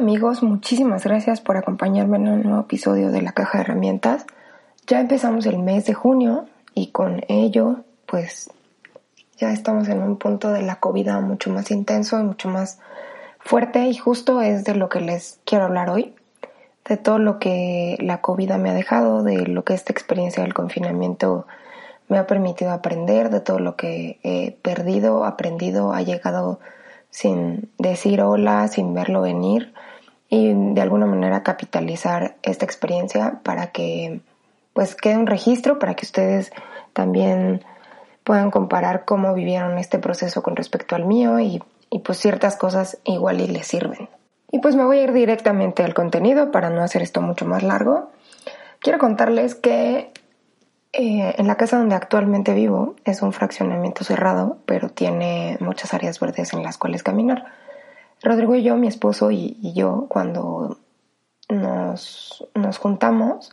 Amigos, muchísimas gracias por acompañarme en un nuevo episodio de la caja de herramientas. Ya empezamos el mes de junio y con ello pues ya estamos en un punto de la COVID mucho más intenso y mucho más fuerte y justo es de lo que les quiero hablar hoy, de todo lo que la COVID me ha dejado, de lo que esta experiencia del confinamiento me ha permitido aprender, de todo lo que he perdido, aprendido, ha llegado sin decir hola, sin verlo venir y de alguna manera capitalizar esta experiencia para que pues quede un registro para que ustedes también puedan comparar cómo vivieron este proceso con respecto al mío y, y pues ciertas cosas igual y les sirven. Y pues me voy a ir directamente al contenido para no hacer esto mucho más largo. Quiero contarles que eh, en la casa donde actualmente vivo es un fraccionamiento cerrado, pero tiene muchas áreas verdes en las cuales caminar. Rodrigo y yo, mi esposo y, yo, cuando nos, nos juntamos,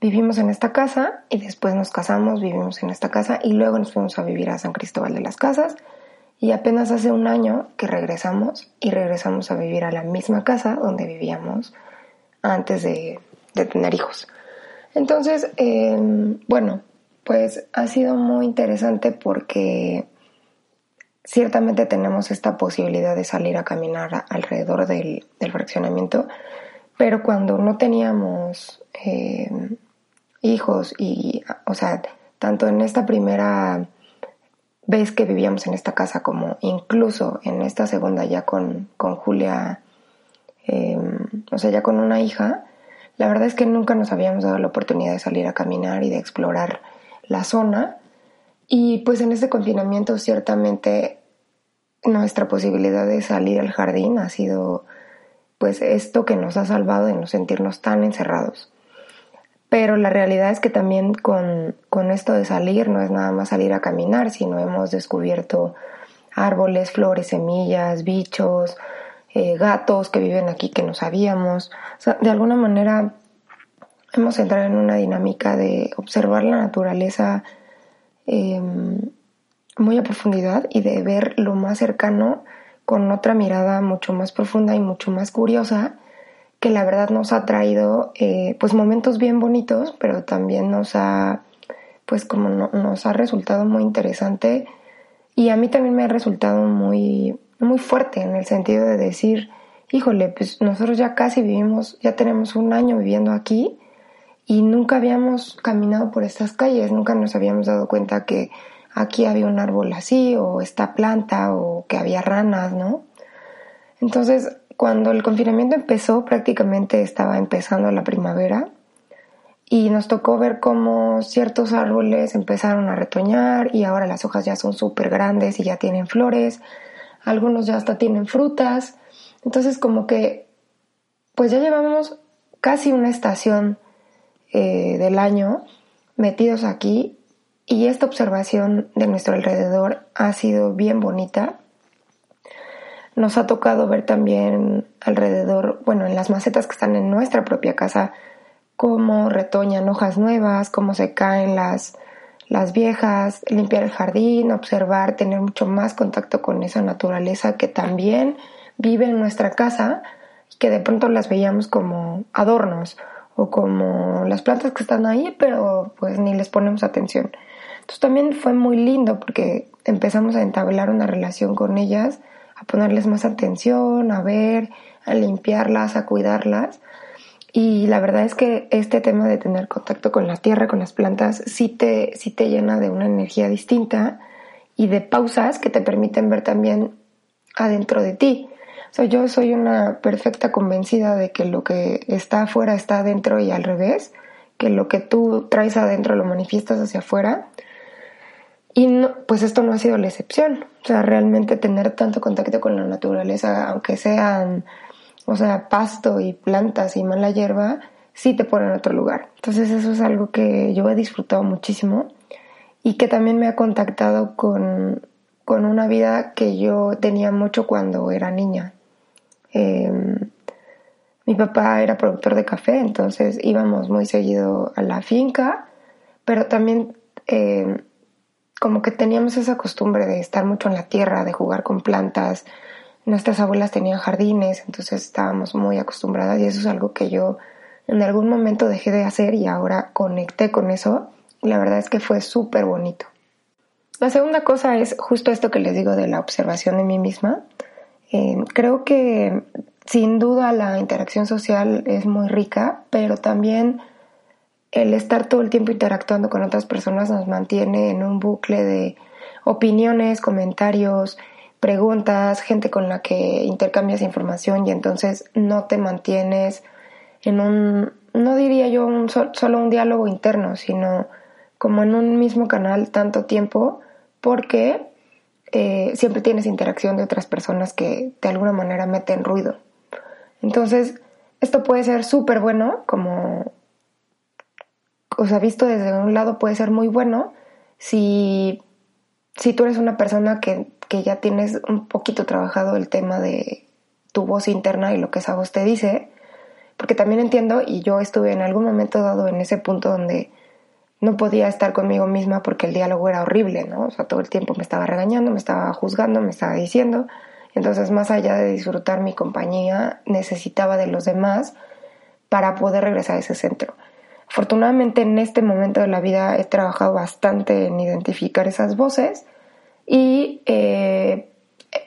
vivimos en esta casa y después nos casamos, vivimos en esta casa y luego nos fuimos a vivir a San Cristóbal de las Casas y apenas hace un año que regresamos y regresamos a vivir a la misma casa donde vivíamos antes de, de tener hijos. Entonces, em, bueno, pues ha sido muy interesante porque ciertamente tenemos esta posibilidad de salir a caminar alrededor del, fraccionamiento, pero cuando no teníamos em, hijos y, o sea, tanto en esta primera vez que vivíamos en esta casa como incluso en esta segunda ya con, con Julia, em, o sea, ya con una hija, la verdad es que nunca nos habíamos dado la oportunidad de salir a caminar y de explorar la zona. Y pues en este confinamiento ciertamente nuestra posibilidad de salir al jardín ha sido pues esto que nos ha salvado de no sentirnos tan encerrados. Pero la realidad es que también con, con esto de salir no es nada más salir a caminar, sino hemos descubierto árboles, flores, semillas, bichos, eh, gatos que viven aquí que no sabíamos. De alguna manera hemos entrado en una dinámica de observar la naturaleza em, muy a profundidad y de ver lo más cercano con otra mirada mucho más profunda y mucho más curiosa que la verdad nos ha traído eh, pues momentos bien bonitos pero también nos ha pues como nos ha resultado muy interesante. Y a mí también me ha resultado muy muy fuerte en el sentido de decir, híjole, pues nosotros ya casi vivimos, ya tenemos un año viviendo aquí y nunca habíamos caminado por estas calles, nunca nos habíamos dado cuenta que aquí había un árbol así o esta planta o que había ranas, ¿no? Entonces, cuando el confinamiento empezó, prácticamente estaba empezando la primavera y nos tocó ver cómo ciertos árboles empezaron a retoñar y ahora las hojas ya son súper grandes y ya tienen flores algunos ya hasta tienen frutas. Entonces como que pues ya llevamos casi una estación eh, del año metidos aquí y esta observación de nuestro alrededor ha sido bien bonita. Nos ha tocado ver también alrededor, bueno, en las macetas que están en nuestra propia casa, cómo retoñan hojas nuevas, cómo se caen las, las viejas, limpiar el jardín, observar, tener mucho más contacto con esa naturaleza que también vive en nuestra casa y que de pronto las veíamos como adornos o como las plantas que están ahí, pero pues ni les ponemos atención. Entonces también fue muy lindo porque empezamos a entablar una relación con ellas, a ponerles más atención, a ver, a limpiarlas, a cuidarlas y la verdad es que este tema de tener contacto con la tierra, con las plantas, sí te, sí te llena de una energía distinta y de pausas que te permiten ver también adentro de ti. O sea, yo soy una perfecta convencida de que lo que está afuera está adentro y al revés, que lo que tú traes adentro lo manifiestas hacia afuera. Y año, pues esto no ha sido la excepción. O sea, realmente tener tanto contacto con la naturaleza, aunque sean, o sea, pasto y plantas y mala hierba, sí te pone en otro lugar. Entonces eso es algo que yo he disfrutado muchísimo y que también me ha contactado con, con una vida que yo tenía mucho cuando era niña. Em, mi papá era productor de café, entonces íbamos muy seguido a la finca, pero también em, como que teníamos esa costumbre de estar mucho en la tierra, de jugar con plantas. Nuestras abuelas tenían jardines, entonces estábamos muy acostumbradas y eso es algo que yo en algún momento dejé de hacer y ahora conecté con eso. La verdad es que fue súper bonito. La segunda cosa es justo esto que les digo de la observación de mí misma. Eh, creo que sin duda la interacción social es muy rica, pero también el estar todo el tiempo interactuando con otras personas nos mantiene en un bucle de opiniones, comentarios, preguntas, gente con la que intercambias información y entonces no te mantienes en un, no diría yo un, solo un diálogo interno, sino como en un mismo canal tanto tiempo porque eh, siempre tienes interacción de otras personas que de alguna manera meten ruido. Entonces, esto puede ser súper bueno como o sea, visto desde un lado puede ser muy bueno si, si tú eres una persona que, que ya tienes un poquito trabajado el tema de tu voz interna y lo que esa voz te dice, porque también entiendo, y yo estuve en algún momento dado en ese punto donde no podía estar conmigo misma porque el diálogo era horrible, ¿no? O sea, todo el tiempo me estaba regañando, me estaba juzgando, me estaba diciendo. Entonces, más allá de disfrutar mi compañía, necesitaba de los demás para poder regresar a ese centro. Afortunadamente en este momento de la vida he trabajado bastante en identificar esas voces y eh,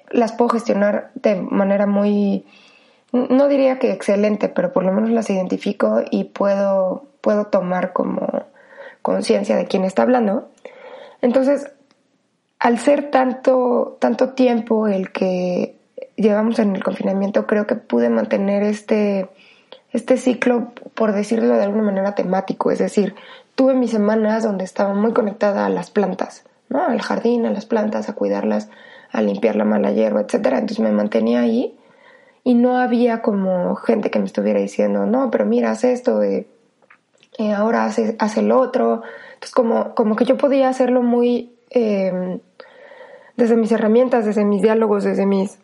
las puedo gestionar de manera muy, no diría que excelente, pero por lo menos las identifico y puedo, puedo tomar como conciencia de quién está hablando. Entonces, al ser tanto, tanto tiempo el que llevamos en el confinamiento, creo que pude mantener este este ciclo, por decirlo de alguna manera, temático. Es decir, tuve mis semanas donde estaba muy conectada a las plantas, ¿no? Al jardín, a las plantas, a cuidarlas, a limpiar la mala hierba, etcétera. Entonces me mantenía ahí y no había como gente que me estuviera diciendo, no, pero mira, haz esto, eh, eh, ahora hace, hace lo otro. Entonces como, como que yo podía hacerlo muy em, desde mis herramientas, desde mis diálogos, desde mis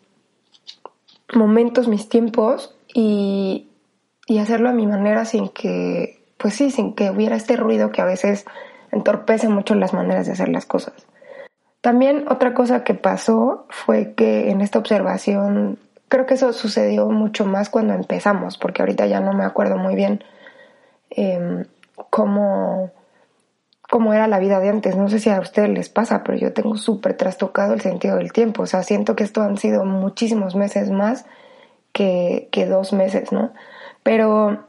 momentos, mis tiempos y, y hacerlo a mi manera sin que, pues sí, sin que hubiera este ruido que a veces entorpece mucho las maneras de hacer las cosas. También otra cosa que pasó fue que en esta observación, creo que eso sucedió mucho más cuando empezamos, porque ahorita ya no me acuerdo muy bien em, cómo, cómo era la vida de antes. No sé si a ustedes les pasa, pero yo tengo súper trastocado el sentido del tiempo. O sea, siento que esto han sido muchísimos meses más que, que dos meses, ¿no? Pero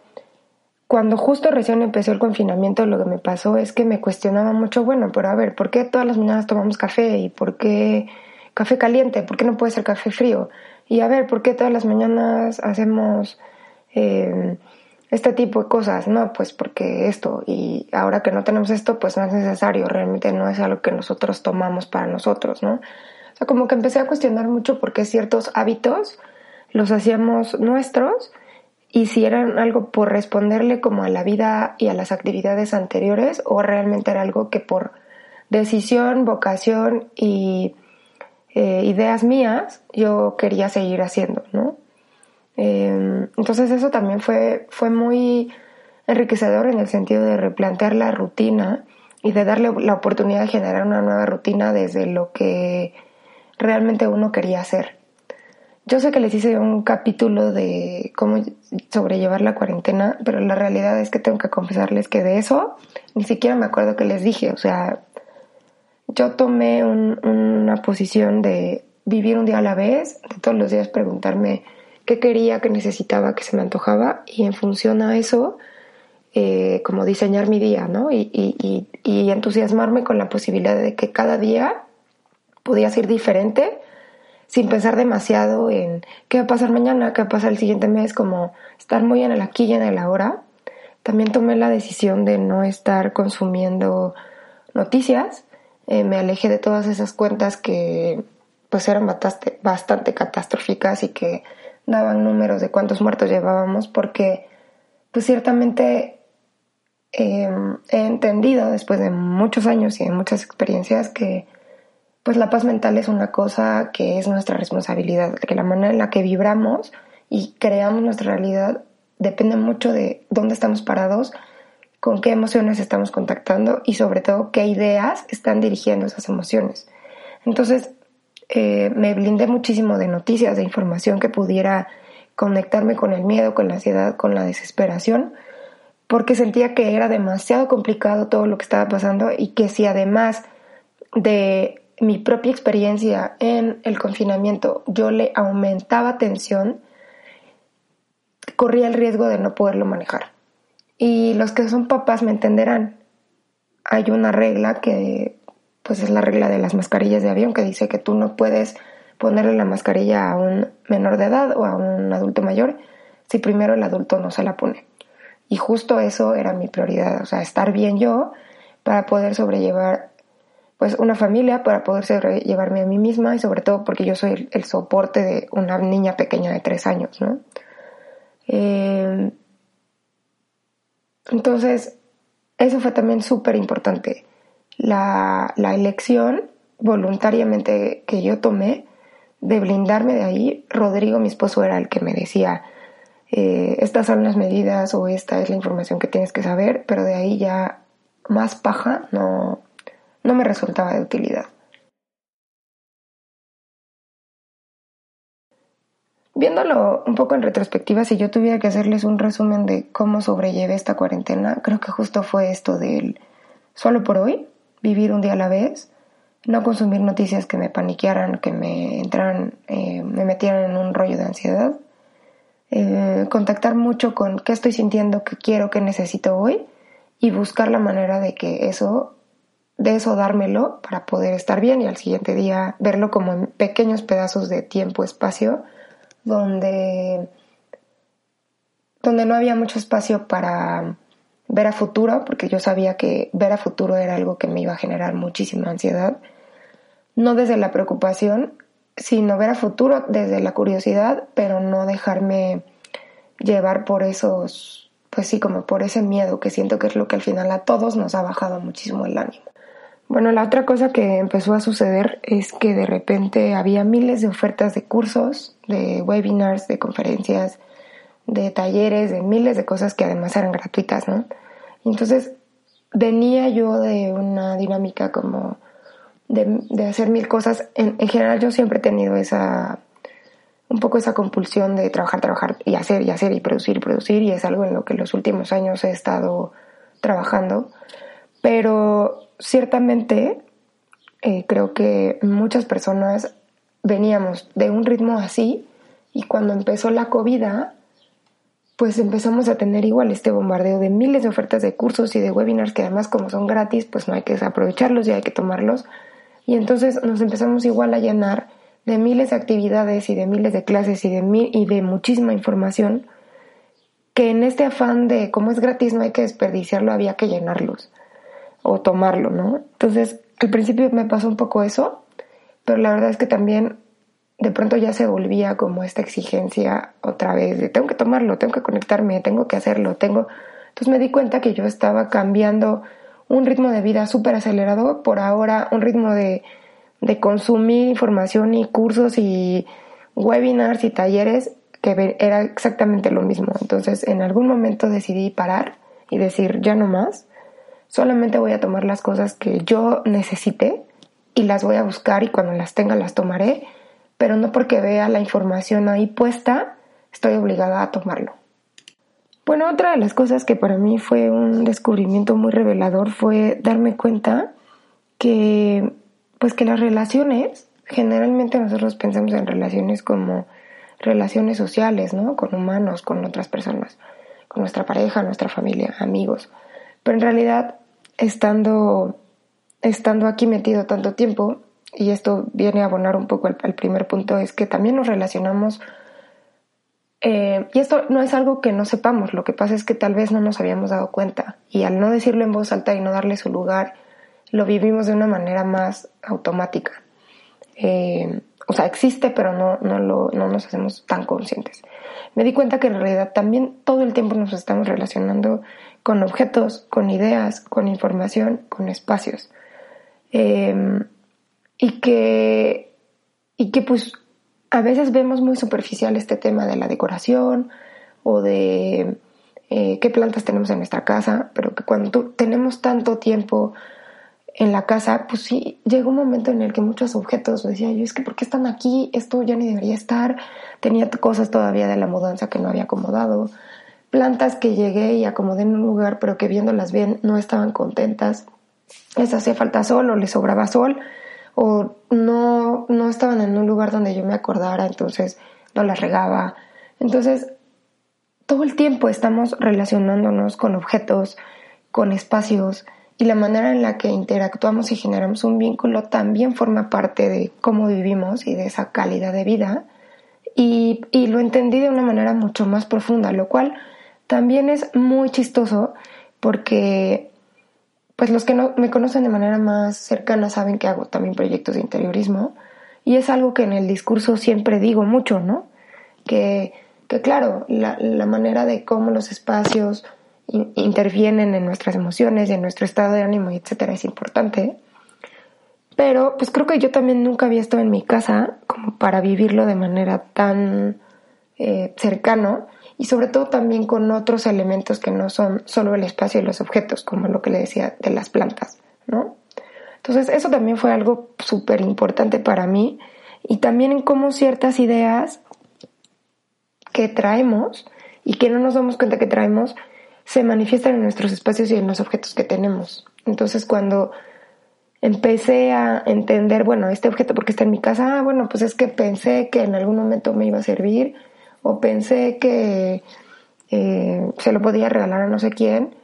cuando justo recién empezó el confinamiento, lo que me pasó es que me cuestionaba mucho, bueno, pero a ver, ¿por qué todas las mañanas tomamos café? ¿Y por qué café caliente? ¿Por qué no puede ser café frío? Y a ver, ¿por qué todas las mañanas hacemos eh, este tipo de cosas? No, pues porque esto, y ahora que no tenemos esto, pues no es necesario, realmente no es algo que nosotros tomamos para nosotros, ¿no? O sea, como que empecé a cuestionar mucho por qué ciertos hábitos los hacíamos nuestros y si eran algo por responderle como a la vida y a las actividades anteriores o realmente era algo que por decisión, vocación y eh, ideas mías yo quería seguir haciendo, ¿no? Em, entonces eso también fue, fue muy enriquecedor en el sentido de replantear la rutina y de darle la oportunidad de generar una nueva rutina desde lo que realmente uno quería hacer. Yo sé que les hice un capítulo de cómo sobrellevar la cuarentena, pero la realidad es que tengo que confesarles que de eso ni siquiera me acuerdo que les dije. O sea, yo tomé una posición de vivir un día a la vez, de todos los días preguntarme qué quería, qué necesitaba, qué se me antojaba, y en función a eso, eh, como diseñar mi día, ¿no? Y, y, y entusiasmarme con la posibilidad de que cada día podía ser diferente sin pensar demasiado en qué va a pasar mañana, qué va a pasar el siguiente mes, como estar muy en el aquí y en el ahora. También tomé la decisión de no estar consumiendo noticias, eh, me alejé de todas esas cuentas que pues eran bastante, catastróficas y que daban números de cuántos muertos llevábamos porque pues ciertamente em, he entendido después de muchos años y de muchas experiencias que pues la paz mental es una cosa que es nuestra responsabilidad, que la manera en la que vibramos y creamos nuestra realidad depende mucho de dónde estamos parados, con qué emociones estamos contactando y sobre todo qué ideas están dirigiendo esas emociones. Entonces, eh, me blindé muchísimo de noticias, de información que pudiera conectarme con el miedo, con la ansiedad, con la desesperación, porque sentía que era demasiado complicado todo lo que estaba pasando y que si además de mi propia experiencia en el confinamiento yo le aumentaba tensión, corría el riesgo de no poderlo manejar. Y los que son papás me entenderán. Hay una regla que pues es la regla de las mascarillas de avión que dice que tú no puedes ponerle la mascarilla a un menor de edad o a un adulto mayor si primero el adulto no se la pone. Y justo eso era mi prioridad, o sea, estar bien yo para poder sobrellevar pues una familia, para poder sobrellevarme a mí misma y sobre todo porque yo soy el, soporte de una niña pequeña de tres años, ¿no? Eh, entonces, eso fue también súper importante la, elección voluntariamente que yo tomé de blindarme de ahí, Rodrigo, mi esposo, era el que me decía, eh, estas son las medidas o esta es la información que tienes que saber, pero de ahí ya más paja no, no me resultaba de utilidad. Viéndolo un poco en retrospectiva, si yo tuviera que hacerles un resumen de cómo sobrellevé esta cuarentena, creo que justo fue esto del solo por hoy, vivir un día a la vez, no consumir noticias que me paniquearan, que me entraran, eh, me metieran en un rollo de ansiedad, eh, contactar mucho con qué estoy sintiendo, qué quiero, qué necesito hoy y buscar la manera de que eso, de eso dármelo para poder estar bien y al siguiente día verlo como en pequeños pedazos de tiempo, espacio, donde, donde no había mucho espacio para ver a futuro, porque yo sabía que ver a futuro era algo que me iba a generar muchísima ansiedad, no desde la preocupación, sino ver a futuro desde la curiosidad, pero no dejarme llevar por esos, pues sí, como por ese miedo que siento que es lo que al final a todos nos ha bajado muchísimo el ánimo. Bueno, la otra cosa que empezó a suceder es que de repente había miles de ofertas de cursos, de webinars, de conferencias, de talleres, de miles de cosas que además eran gratuitas, ¿no? entonces venía yo de una dinámica como de, hacer mil cosas. En, general yo siempre he tenido esa, un poco esa compulsión de trabajar, trabajar y hacer y hacer y producir y producir y es algo en lo que los últimos años he estado trabajando. Pero ciertamente eh, creo que muchas personas veníamos de un ritmo así y cuando empezó la COVID pues empezamos a tener igual este bombardeo de miles de ofertas de cursos y de webinars que además como son gratis, pues no hay que aprovecharlos y hay que tomarlos. Y entonces nos empezamos igual a llenar de miles de actividades y de miles de clases y de, y de muchísima información que en este afán de como es gratis no hay que desperdiciarlo, había que llenarlos o tomarlo, ¿no? Entonces al principio me pasó un poco eso, pero la verdad es que también de pronto ya se volvía como esta exigencia otra vez de tengo que tomarlo, tengo que conectarme, tengo que hacerlo, tengo... Entonces me di cuenta que yo estaba cambiando un ritmo de vida súper acelerado por ahora un ritmo de, de consumir información y cursos y webinars y talleres que era exactamente lo mismo. Entonces en algún momento decidí parar y decir ya no más, solamente voy a tomar las cosas que yo necesite y las voy a buscar y cuando las tenga las tomaré pero no porque vea la información ahí puesta, estoy obligada a tomarlo. Bueno, otra de las cosas que para mí fue un descubrimiento muy revelador fue darme cuenta que, pues que las relaciones, generalmente nosotros pensamos en relaciones como relaciones sociales, ¿no? Con humanos, con otras personas, con nuestra pareja, nuestra familia, amigos. Pero en realidad, estando, estando aquí metido tanto tiempo, y esto viene a abonar un poco al, primer punto, es que también nos relacionamos, eh, y esto no es algo que no sepamos, lo que pasa es que tal vez no nos habíamos dado cuenta, y al no decirlo en voz alta y no darle su lugar lo vivimos de una manera más automática. Eh, o sea, existe, pero no, no, lo, no nos hacemos tan conscientes. Me di cuenta que en realidad también todo el tiempo nos estamos relacionando con objetos, con ideas, con información, con espacios. Eh, y que, y que pues a veces vemos muy superficial este tema de la decoración o de eh, qué plantas tenemos en nuestra casa, pero que cuando tenemos tanto tiempo en la casa, pues sí, llega un momento en el que muchos objetos, decía yo, es que ¿por qué están aquí? Esto ya ni debería estar. Tenía cosas todavía de la mudanza que no había acomodado. Plantas que llegué y acomodé en un lugar, pero que viéndolas bien no estaban contentas. Les hacía falta sol o les sobraba sol o no, no estaban en un lugar donde yo me acordara, entonces no las regaba. Entonces, todo el tiempo estamos relacionándonos con objetos, con espacios, y la manera en la que interactuamos y generamos un vínculo también forma parte de cómo vivimos y de esa calidad de vida. Y, y, lo entendí de una manera mucho más profunda, lo cual también es muy chistoso porque pues los que no me conocen de manera más cercana saben que hago también proyectos de interiorismo y es algo que en el discurso siempre digo mucho, ¿no? Que, que claro, la, manera de cómo los espacios intervienen en nuestras emociones en nuestro estado de ánimo, etcétera, es importante. Pero pues creo que yo también nunca había estado en mi casa como para vivirlo de manera tan eh, cercano y sobre todo también con otros elementos que no son solo el espacio y los objetos, como lo que le decía de las plantas, ¿no? Entonces eso también fue algo súper importante para mí y también en cómo ciertas ideas que traemos y que no nos damos cuenta que traemos se manifiestan en nuestros espacios y en los objetos que tenemos. Entonces cuando empecé a entender, bueno, este objeto porque está en mi casa, ah, bueno, pues es que pensé que en algún momento me iba a servir o pensé que eh, se lo podía regalar a no sé quién,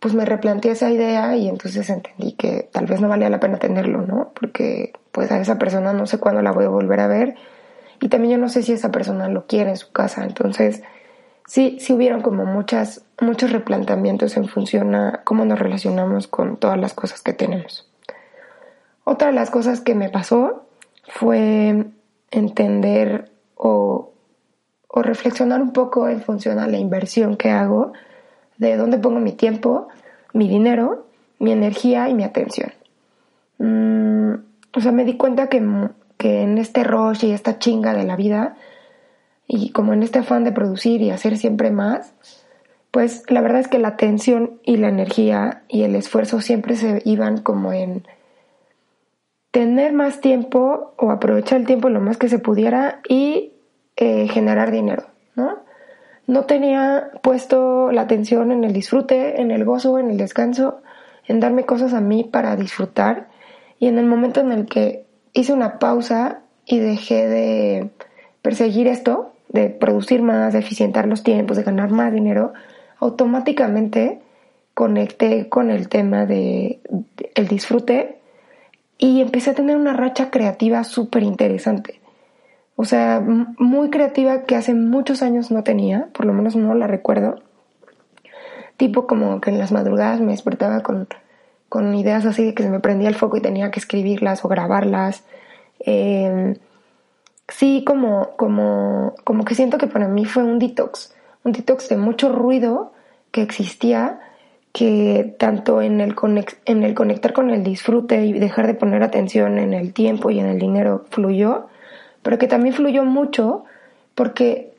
pues me replanteé esa idea y entonces entendí que tal vez no valía la pena tenerlo, ¿no? Porque pues a esa persona no sé cuándo la voy a volver a ver y también yo no sé si esa persona lo quiere en su casa, entonces sí, sí hubieron como muchas, muchos replanteamientos en función a cómo nos relacionamos con todas las cosas que tenemos. Otra de las cosas que me pasó fue entender o o reflexionar un poco en función a la inversión que hago, de dónde pongo mi tiempo, mi dinero, mi energía y mi atención. Mm, o sea, me di cuenta que, que en este rush y esta chinga de la vida, y como en este afán de producir y hacer siempre más, pues la verdad es que la atención y la energía y el esfuerzo siempre se iban como en tener más tiempo o aprovechar el tiempo lo más que se pudiera y eh, generar dinero, ¿no? No tenía puesto la atención en el disfrute, en el gozo, en el descanso, en darme cosas a mí para disfrutar. Y en el momento en el que hice una pausa y dejé de perseguir esto, de producir más, de eficientar los tiempos, de ganar más dinero, automáticamente conecté con el tema de, el disfrute y empecé a tener una racha creativa súper interesante. O sea, muy creativa que hace muchos años no tenía, por lo menos no la recuerdo. Tipo como que en las madrugadas me despertaba con, con ideas así de que se me prendía el foco y tenía que escribirlas o grabarlas. Em, sí, como, como, como que siento que para mí fue un detox, un detox de mucho ruido que existía, que tanto en el, en el conectar con el disfrute y dejar de poner atención en el tiempo y en el dinero fluyó, pero que también fluyó mucho porque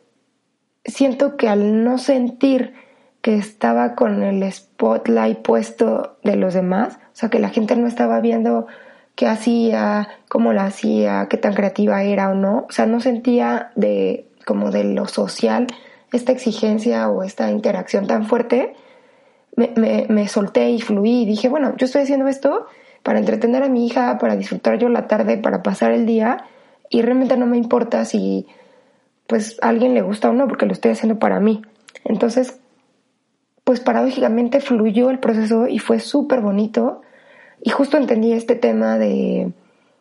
siento que al no sentir que estaba con el spotlight puesto de los demás, o sea, que la gente no estaba viendo qué hacía, cómo la hacía, qué tan creativa era o no, o sea, no sentía de como de lo social esta exigencia o esta interacción tan fuerte, me, me, me solté y fluí y dije, bueno, yo estoy haciendo esto para entretener a mi hija, para disfrutar yo la tarde, para pasar el día y realmente no me importa si pues a alguien le gusta o no porque lo estoy haciendo para mí. Entonces, pues paradójicamente fluyó el proceso y fue súper bonito y justo entendí este tema de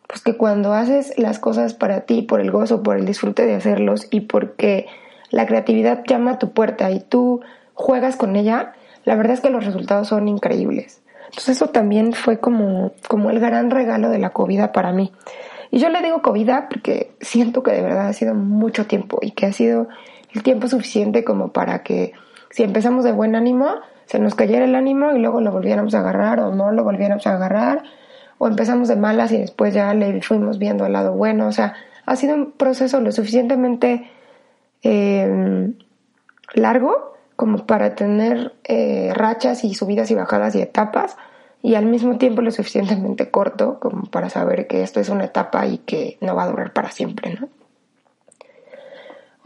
pues que cuando haces las cosas para ti, por el gozo, por el disfrute de hacerlos y porque la creatividad llama a tu puerta y tú juegas con ella, la verdad es que los resultados son increíbles. Entonces eso también fue como, como el gran regalo de la COVID para mí. Y yo le digo COVID porque siento que de verdad ha sido mucho tiempo y que ha sido el tiempo suficiente como para que si empezamos de buen ánimo, se nos cayera el ánimo y luego lo volviéramos a agarrar o no lo volviéramos a agarrar, o empezamos de malas y después ya le fuimos viendo el lado bueno. O sea, ha sido un proceso lo suficientemente eh, largo como para tener eh, rachas y subidas y bajadas y etapas y al mismo tiempo lo suficientemente corto como para saber que esto es una etapa y que no va a durar para siempre, ¿no?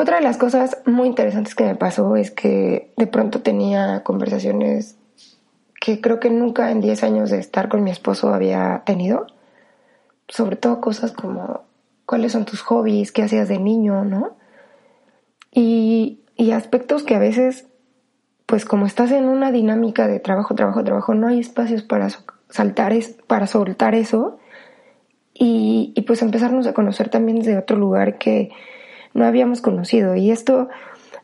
Otra de las cosas muy interesantes que me pasó es que de pronto tenía conversaciones que creo que nunca en 10 años de estar con mi esposo había tenido. Sobre todo cosas como cuáles son tus hobbies, qué hacías de niño, ¿no? Y, y aspectos que a veces pues como estás en una dinámica de trabajo, trabajo, trabajo, no hay espacios para saltar, es, para soltar eso y, y, pues empezarnos a conocer también desde otro lugar que no habíamos conocido. Y esto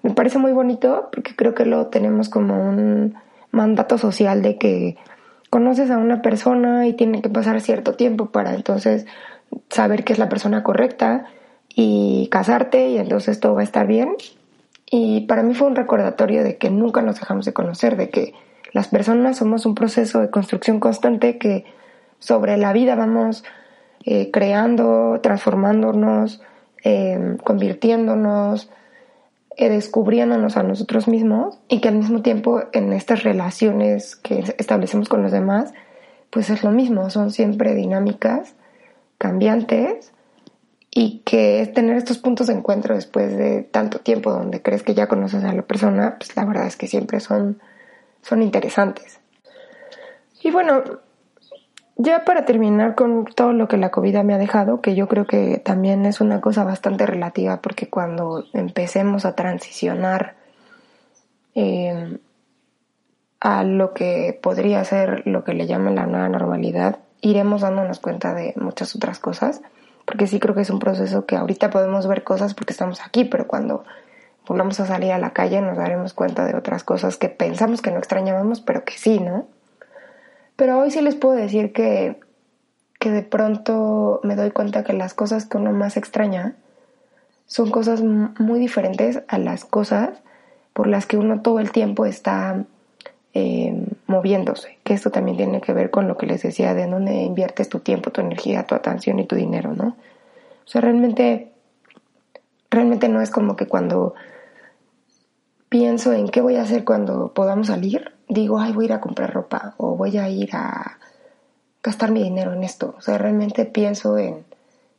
me parece muy bonito porque creo que lo tenemos como un mandato social de que conoces a una persona y tiene que pasar cierto tiempo para entonces saber que es la persona correcta y casarte y entonces todo va a estar bien y para mí fue un recordatorio de que nunca nos dejamos de conocer, de que las personas somos un proceso de construcción constante que sobre la vida vamos eh, creando, transformándonos, eh, convirtiéndonos, eh, descubriéndonos a nosotros mismos y que al mismo tiempo en estas relaciones que establecemos con los demás, pues es lo mismo, son siempre dinámicas, cambiantes y que es tener estos puntos de encuentro después de tanto tiempo donde crees que ya conoces a la persona, pues la verdad es que siempre son, son interesantes. Y bueno, ya para terminar con todo lo que la COVID me ha dejado, que yo creo que también es una cosa bastante relativa, porque cuando empecemos a transicionar eh, a lo que podría ser lo que le llaman la nueva normalidad, iremos dándonos cuenta de muchas otras cosas porque sí creo que es un proceso que ahorita podemos ver cosas porque estamos aquí, pero cuando volvamos a salir a la calle nos daremos cuenta de otras cosas que pensamos que no extrañábamos, pero que sí, ¿no? Pero hoy sí les puedo decir que, que de pronto me doy cuenta que las cosas que uno más extraña son cosas muy diferentes a las cosas por las que uno todo el tiempo está eh, moviéndose, que esto también tiene que ver con lo que les decía de dónde inviertes tu tiempo, tu energía, tu atención y tu dinero, ¿no? O sea, realmente, realmente no es como que cuando pienso en qué voy a hacer cuando podamos salir, digo, ay, voy a ir a comprar ropa o voy a ir a gastar mi dinero en esto. O sea, realmente pienso en,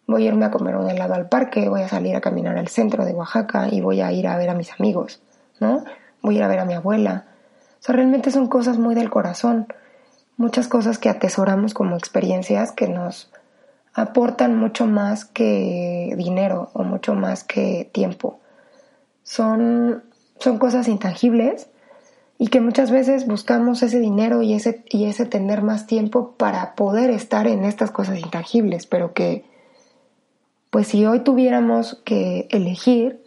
voy a irme a comer un helado al parque, voy a salir a caminar al centro de Oaxaca y voy a ir a ver a mis amigos, ¿no? Voy a ir a ver a mi abuela realmente son cosas muy del corazón, muchas cosas que atesoramos como experiencias que nos aportan mucho más que dinero o mucho más que tiempo. Son, son cosas intangibles y que muchas veces buscamos ese dinero y ese, y ese tener más tiempo para poder estar en estas cosas intangibles, pero que pues si hoy tuviéramos que elegir,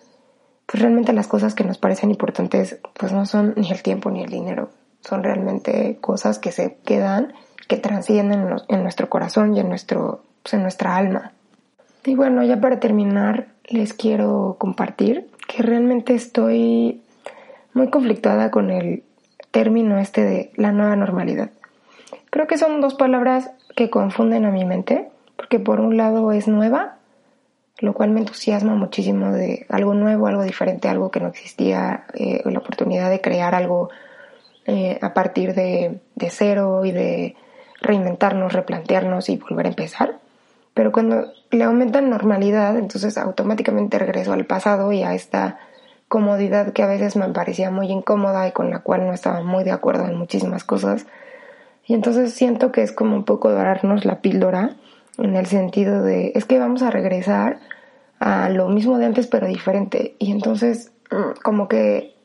pues realmente las cosas que nos parecen importantes pues no son ni el tiempo ni el dinero, son realmente cosas que se quedan, que transcienden en nuestro corazón y en, nuestro, pues, en nuestra alma. Y bueno, ya para terminar, les quiero compartir que realmente estoy muy conflictuada con el término este de la nueva normalidad. Creo que son dos palabras que confunden a mi mente, porque por un lado es nueva lo cual me entusiasma muchísimo de algo nuevo, algo diferente, algo que no existía, eh, la oportunidad de crear algo eh, a partir de, de, cero y de reinventarnos, replantearnos y volver a empezar. Pero cuando le aumentan normalidad, entonces automáticamente regreso al pasado y a esta comodidad que a veces me parecía muy incómoda y con la cual no estaba muy de acuerdo en muchísimas cosas. Y entonces siento que es como un poco dorarnos la píldora en el sentido de, es que vamos a regresar a lo mismo de antes pero diferente. Y entonces mm, como que,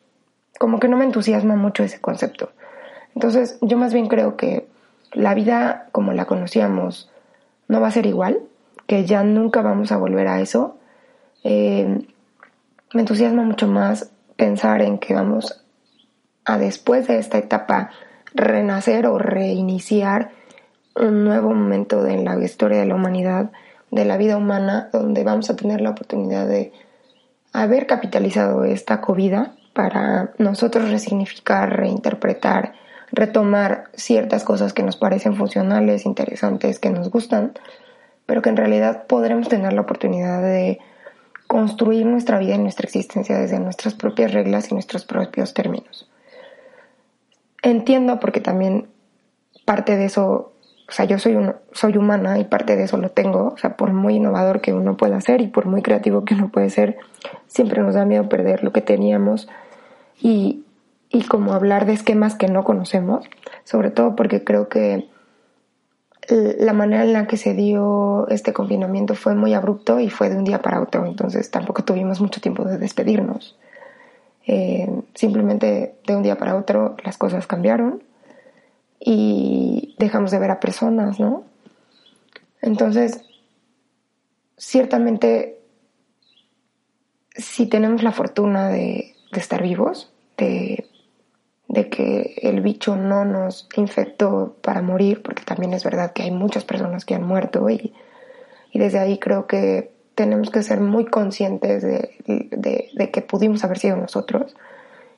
como que no me entusiasma mucho ese concepto. Entonces yo más bien creo que la vida como la conocíamos no va a ser igual, que ya nunca vamos a volver a eso. Eh, me entusiasma mucho más pensar en que vamos a después de esta etapa renacer o reiniciar un nuevo momento de la historia de la humanidad, de la vida humana, donde vamos a tener la oportunidad de haber capitalizado esta COVID para nosotros resignificar, reinterpretar, retomar ciertas cosas que nos parecen funcionales, interesantes, que nos gustan, pero que en realidad podremos tener la oportunidad de construir nuestra vida y nuestra existencia desde nuestras propias reglas y nuestros propios términos. Entiendo porque también parte de eso, o sea, yo soy, soy humana y parte de eso lo tengo, o sea, por muy innovador que uno pueda ser y por muy creativo que uno puede ser, siempre nos da miedo perder lo que teníamos. Y, y como hablar de esquemas que no conocemos, sobre todo porque creo que la manera en la que se dio este confinamiento fue muy abrupto y fue de un día para otro, entonces tampoco tuvimos mucho tiempo de despedirnos. Eh, simplemente de un día para otro las cosas cambiaron y dejamos de ver a personas, ¿no? Entonces, ciertamente, si tenemos la fortuna de, de estar vivos, de de que el bicho no nos infectó para morir, porque también es verdad que hay muchas personas que han muerto y, desde ahí creo que tenemos que ser muy conscientes de, que pudimos haber sido nosotros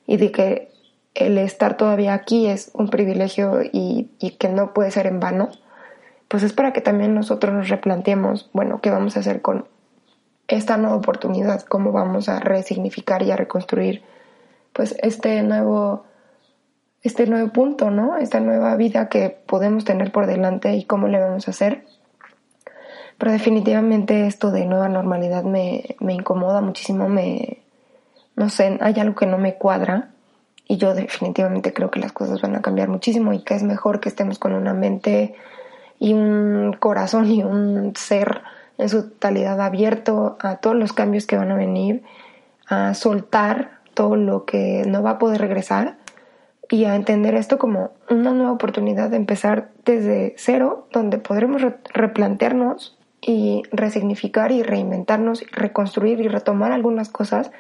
y de que el estar todavía aquí es un privilegio y, que no puede ser en vano, pues es para que también nosotros nos replanteemos, bueno, ¿qué vamos a hacer con esta nueva oportunidad? ¿Cómo vamos a resignificar y a reconstruir pues este nuevo este nuevo punto, ¿no? Esta nueva vida que podemos tener por delante y cómo le vamos a hacer. Pero definitivamente esto de nueva normalidad me, me incomoda muchísimo, me, no sé, hay algo que no me cuadra y yo definitivamente creo que las cosas van a cambiar muchísimo y que es mejor que estemos con una mente y un corazón y un ser en su totalidad abierto a todos los cambios que van a venir, a soltar todo lo que no va a poder regresar y a entender esto como una nueva oportunidad de empezar desde cero, donde podremos replantearnos y resignificar y reinventarnos, reconstruir y retomar algunas cosas,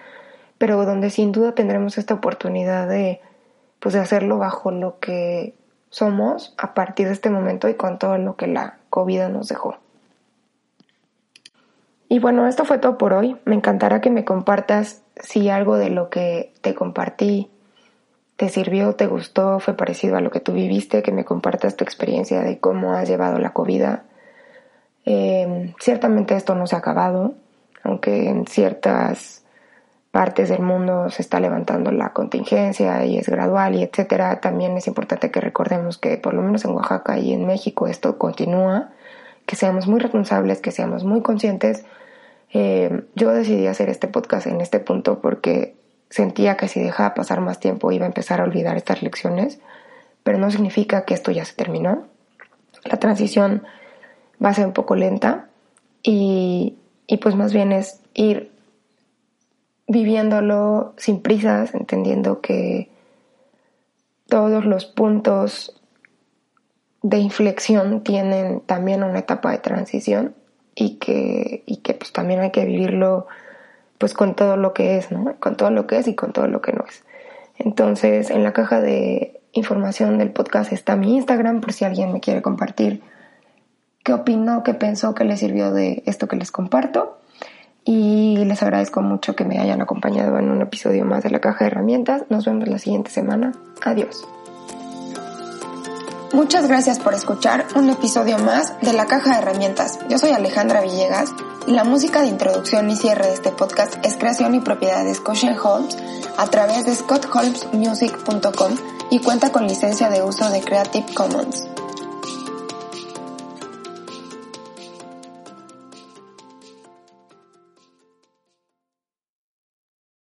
pero donde sin duda tendremos esta oportunidad de, pues, de hacerlo bajo lo que somos a partir de este momento y con todo lo que la COVID nos dejó. Y bueno, esto fue todo por hoy. Me encantará que me compartas si algo de lo que te compartí te sirvió, te gustó, fue parecido a lo que tú viviste, que me compartas tu experiencia de cómo has llevado la COVID. Em, ciertamente esto no se ha acabado, aunque en ciertas partes del mundo se está levantando la contingencia y es gradual y etcétera, también es importante que recordemos que por lo menos en Oaxaca y en México esto continúa, que seamos muy responsables, que seamos muy conscientes. Em, yo decidí hacer este podcast en este punto porque Sentía que si dejaba pasar más tiempo iba a empezar a olvidar estas lecciones, pero no significa que esto ya se terminó. La transición va a ser un poco lenta y, y pues más bien es ir viviéndolo sin prisas, entendiendo que todos los puntos de inflexión tienen también una etapa de transición y que, y que pues también hay que vivirlo pues con todo lo que es, ¿no? Con todo lo que es y con todo lo que no es. Entonces, en la caja de información del podcast está mi Instagram por si alguien me quiere compartir qué opinó, qué pensó, qué le sirvió de esto que les comparto. Y les agradezco mucho que me hayan acompañado en un episodio más de la caja de herramientas. Nos vemos la siguiente semana. Adiós. Muchas gracias por escuchar un episodio más de la caja de herramientas. Yo soy Alejandra Villegas la música de introducción y cierre de este podcast es creación y propiedad de Scotian Holmes a través de scottholmesmusic.com y cuenta con licencia de uso de Creative Commons.